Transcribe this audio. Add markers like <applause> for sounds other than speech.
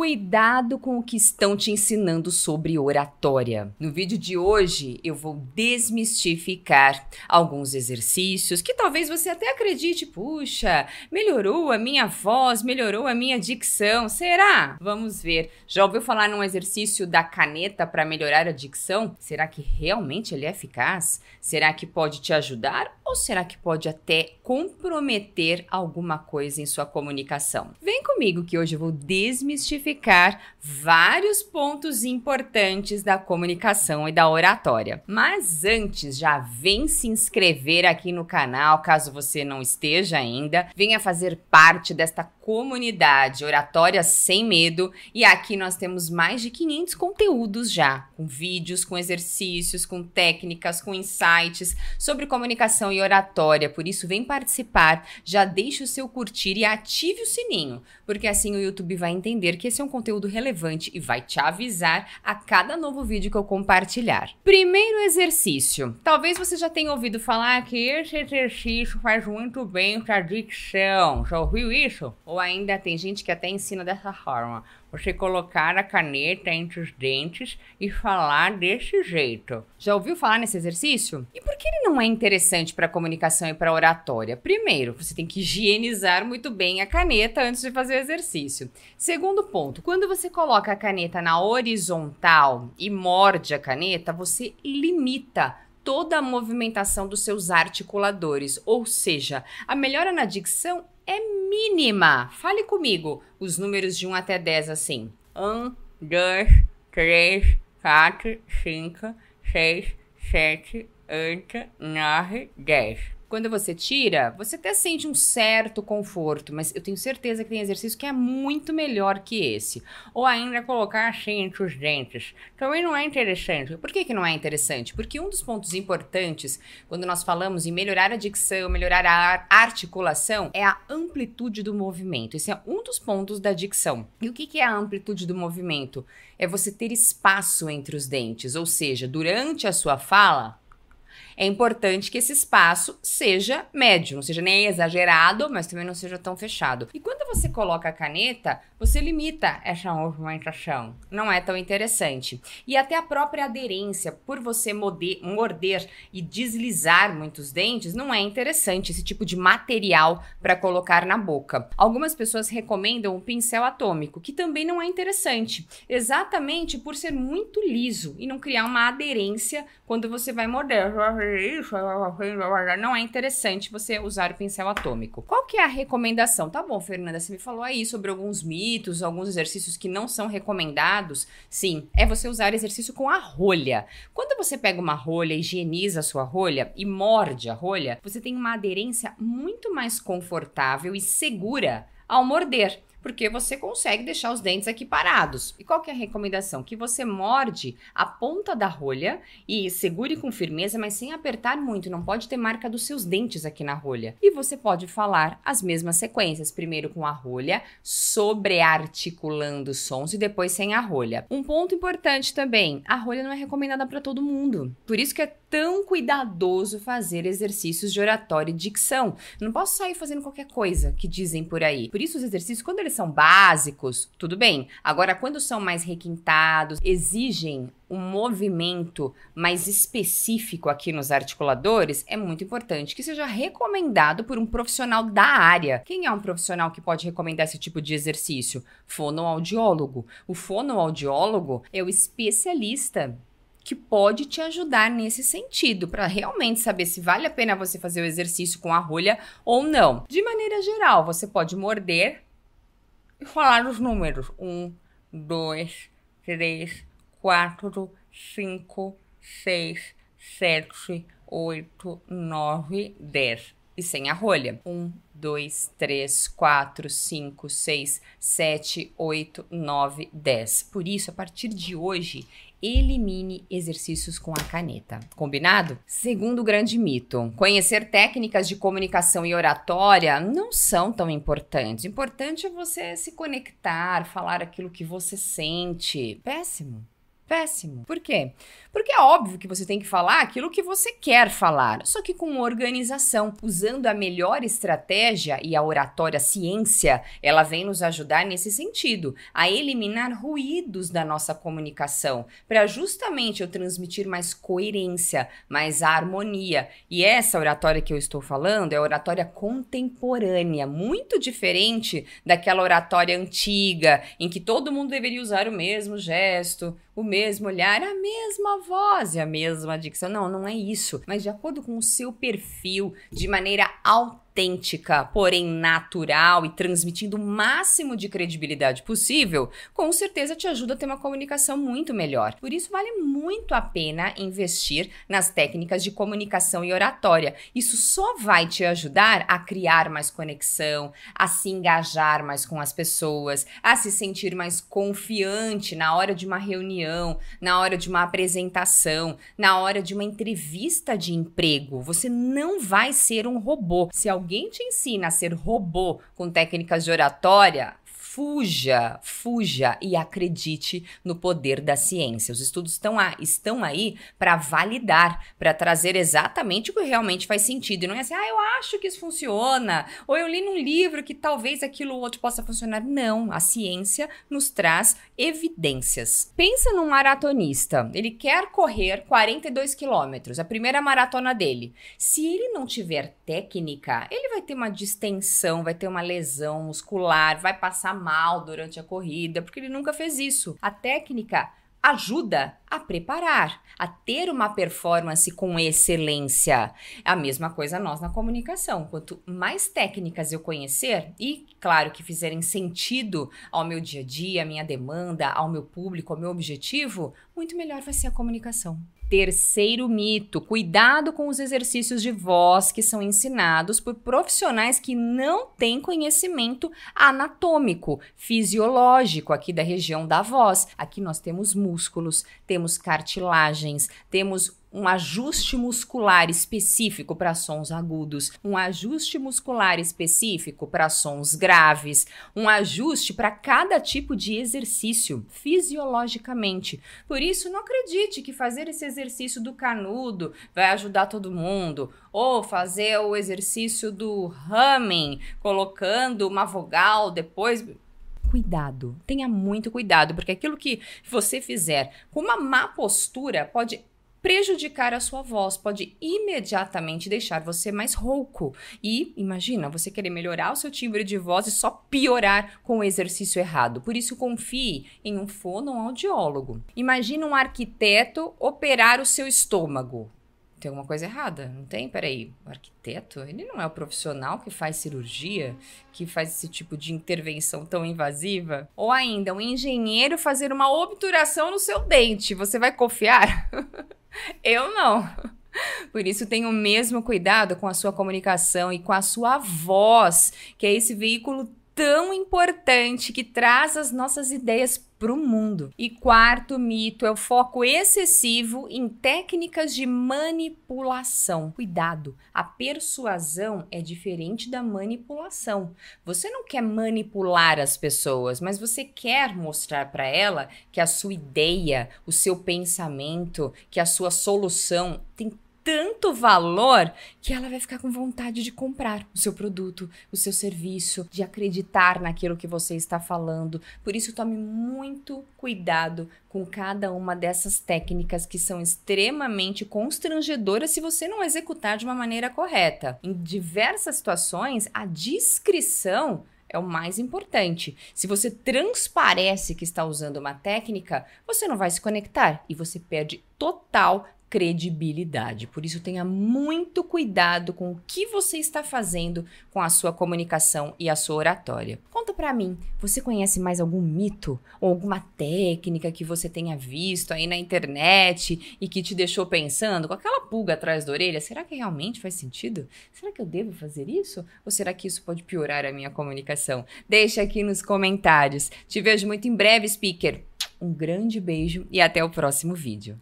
Cuidado com o que estão te ensinando sobre oratória. No vídeo de hoje eu vou desmistificar alguns exercícios que talvez você até acredite, puxa, melhorou a minha voz, melhorou a minha dicção. Será? Vamos ver. Já ouviu falar num exercício da caneta para melhorar a dicção? Será que realmente ele é eficaz? Será que pode te ajudar ou será que pode até comprometer alguma coisa em sua comunicação? Vem comigo que hoje eu vou desmistificar vários pontos importantes da comunicação e da oratória. Mas antes, já vem se inscrever aqui no canal, caso você não esteja ainda. Venha fazer parte desta comunidade Oratória Sem Medo e aqui nós temos mais de 500 conteúdos já, com vídeos, com exercícios, com técnicas, com insights sobre comunicação e oratória. Por isso, vem participar, já deixe o seu curtir e ative o sininho, porque assim o YouTube vai entender que esse é um conteúdo relevante e vai te avisar a cada novo vídeo que eu compartilhar. Primeiro exercício. Talvez você já tenha ouvido falar que esse exercício faz muito bem para a dicção. Já ouviu isso? Ou ainda tem gente que até ensina dessa forma. Você colocar a caneta entre os dentes e falar desse jeito. Já ouviu falar nesse exercício? E por que ele não é interessante para comunicação e para oratória? Primeiro, você tem que higienizar muito bem a caneta antes de fazer o exercício. Segundo ponto, quando você coloca a caneta na horizontal e morde a caneta, você limita toda a movimentação dos seus articuladores, ou seja, a melhora na dicção é mínima. Fale comigo os números de 1 até 10 assim. 1, 2, 3, 4, 5, 6, 7, 8, 9, 10. Quando você tira, você até sente um certo conforto, mas eu tenho certeza que tem exercício que é muito melhor que esse. Ou ainda colocar assim entre os dentes. Também não é interessante. Por que, que não é interessante? Porque um dos pontos importantes quando nós falamos em melhorar a dicção, melhorar a articulação, é a amplitude do movimento. Esse é um dos pontos da dicção. E o que, que é a amplitude do movimento? É você ter espaço entre os dentes, ou seja, durante a sua fala, é importante que esse espaço seja médio, não seja nem exagerado, mas também não seja tão fechado. E quando você coloca a caneta, você limita essa movimentação. Não é tão interessante. E até a própria aderência, por você morder, e deslizar muitos dentes, não é interessante esse tipo de material para colocar na boca. Algumas pessoas recomendam um pincel atômico, que também não é interessante, exatamente por ser muito liso e não criar uma aderência quando você vai morder isso, não é interessante você usar o pincel atômico. Qual que é a recomendação? Tá bom, Fernanda, você me falou aí sobre alguns mitos, alguns exercícios que não são recomendados. Sim, é você usar exercício com a rolha. Quando você pega uma rolha, higieniza a sua rolha e morde a rolha, você tem uma aderência muito mais confortável e segura ao morder porque você consegue deixar os dentes aqui parados. E qual que é a recomendação? Que você morde a ponta da rolha e segure com firmeza, mas sem apertar muito, não pode ter marca dos seus dentes aqui na rolha. E você pode falar as mesmas sequências, primeiro com a rolha, sobrearticulando sons e depois sem a rolha. Um ponto importante também, a rolha não é recomendada para todo mundo. Por isso que é tão cuidadoso fazer exercícios de oratória e dicção. Não posso sair fazendo qualquer coisa que dizem por aí. Por isso os exercícios, quando eles são básicos, tudo bem. Agora, quando são mais requintados, exigem um movimento mais específico aqui nos articuladores, é muito importante que seja recomendado por um profissional da área. Quem é um profissional que pode recomendar esse tipo de exercício? Fonoaudiólogo. O fonoaudiólogo é o especialista que pode te ajudar nesse sentido, para realmente saber se vale a pena você fazer o exercício com a rolha ou não. De maneira geral, você pode morder e falar os números. Um, dois, três, quatro, cinco, seis, sete, oito, nove, dez. E sem a rolha. Um, dois, três, quatro, cinco, seis, sete, oito, nove, dez. Por isso, a partir de hoje, elimine exercícios com a caneta. Combinado? Segundo grande mito, conhecer técnicas de comunicação e oratória não são tão importantes. Importante é você se conectar, falar aquilo que você sente. Péssimo. Péssimo. Por quê? Porque é óbvio que você tem que falar aquilo que você quer falar, só que com organização, usando a melhor estratégia e a oratória ciência, ela vem nos ajudar nesse sentido, a eliminar ruídos da nossa comunicação, para justamente eu transmitir mais coerência, mais harmonia. E essa oratória que eu estou falando é oratória contemporânea, muito diferente daquela oratória antiga, em que todo mundo deveria usar o mesmo gesto, o mesmo olhar, a mesma voz e a mesma dicção. Não, não é isso. Mas de acordo com o seu perfil, de maneira autêntica autêntica, porém natural e transmitindo o máximo de credibilidade possível, com certeza te ajuda a ter uma comunicação muito melhor. Por isso, vale muito a pena investir nas técnicas de comunicação e oratória. Isso só vai te ajudar a criar mais conexão, a se engajar mais com as pessoas, a se sentir mais confiante na hora de uma reunião, na hora de uma apresentação, na hora de uma entrevista de emprego. Você não vai ser um robô. Se alguém te ensina a ser robô com técnicas de oratória, fuja, fuja e acredite no poder da ciência. Os estudos estão, a, estão aí para validar, para trazer exatamente o que realmente faz sentido. E não é assim, ah, eu acho que isso funciona, ou eu li num livro que talvez aquilo ou outro possa funcionar. Não, a ciência nos traz evidências. Pensa num maratonista, ele quer correr 42 quilômetros, a primeira maratona dele. Se ele não tiver técnica, ele vai ter uma distensão, vai ter uma lesão muscular, vai passar mal durante a corrida, porque ele nunca fez isso. A técnica ajuda a preparar, a ter uma performance com excelência. A mesma coisa nós na comunicação. Quanto mais técnicas eu conhecer e, claro, que fizerem sentido ao meu dia a dia, à minha demanda, ao meu público, ao meu objetivo, muito melhor vai ser a comunicação. Terceiro mito: cuidado com os exercícios de voz que são ensinados por profissionais que não têm conhecimento anatômico, fisiológico aqui da região da voz. Aqui nós temos músculos, temos cartilagens, temos um ajuste muscular específico para sons agudos, um ajuste muscular específico para sons graves, um ajuste para cada tipo de exercício fisiologicamente. Por isso, não acredite que fazer esse exercício do canudo vai ajudar todo mundo, ou fazer o exercício do humming, colocando uma vogal depois cuidado, tenha muito cuidado, porque aquilo que você fizer com uma má postura pode prejudicar a sua voz, pode imediatamente deixar você mais rouco. E imagina, você querer melhorar o seu timbre de voz e só piorar com o exercício errado. Por isso, confie em um fonoaudiólogo. Imagina um arquiteto operar o seu estômago. Tem alguma coisa errada, não tem? Peraí, o arquiteto, ele não é o profissional que faz cirurgia, que faz esse tipo de intervenção tão invasiva? Ou ainda, um engenheiro fazer uma obturação no seu dente, você vai confiar? <laughs> Eu não. Por isso, tenha o mesmo cuidado com a sua comunicação e com a sua voz, que é esse veículo tão importante que traz as nossas ideias para o mundo. E quarto mito é o foco excessivo em técnicas de manipulação. Cuidado, a persuasão é diferente da manipulação. Você não quer manipular as pessoas, mas você quer mostrar para ela que a sua ideia, o seu pensamento, que a sua solução tem tanto valor que ela vai ficar com vontade de comprar o seu produto, o seu serviço, de acreditar naquilo que você está falando. Por isso, tome muito cuidado com cada uma dessas técnicas que são extremamente constrangedoras se você não executar de uma maneira correta. Em diversas situações, a discrição é o mais importante. Se você transparece que está usando uma técnica, você não vai se conectar e você perde total credibilidade. Por isso, tenha muito cuidado com o que você está fazendo com a sua comunicação e a sua oratória. Conta para mim, você conhece mais algum mito ou alguma técnica que você tenha visto aí na internet e que te deixou pensando com aquela pulga atrás da orelha? Será que realmente faz sentido? Será que eu devo fazer isso? Ou será que isso pode piorar a minha comunicação? Deixa aqui nos comentários. Te vejo muito em breve, speaker. Um grande beijo e até o próximo vídeo.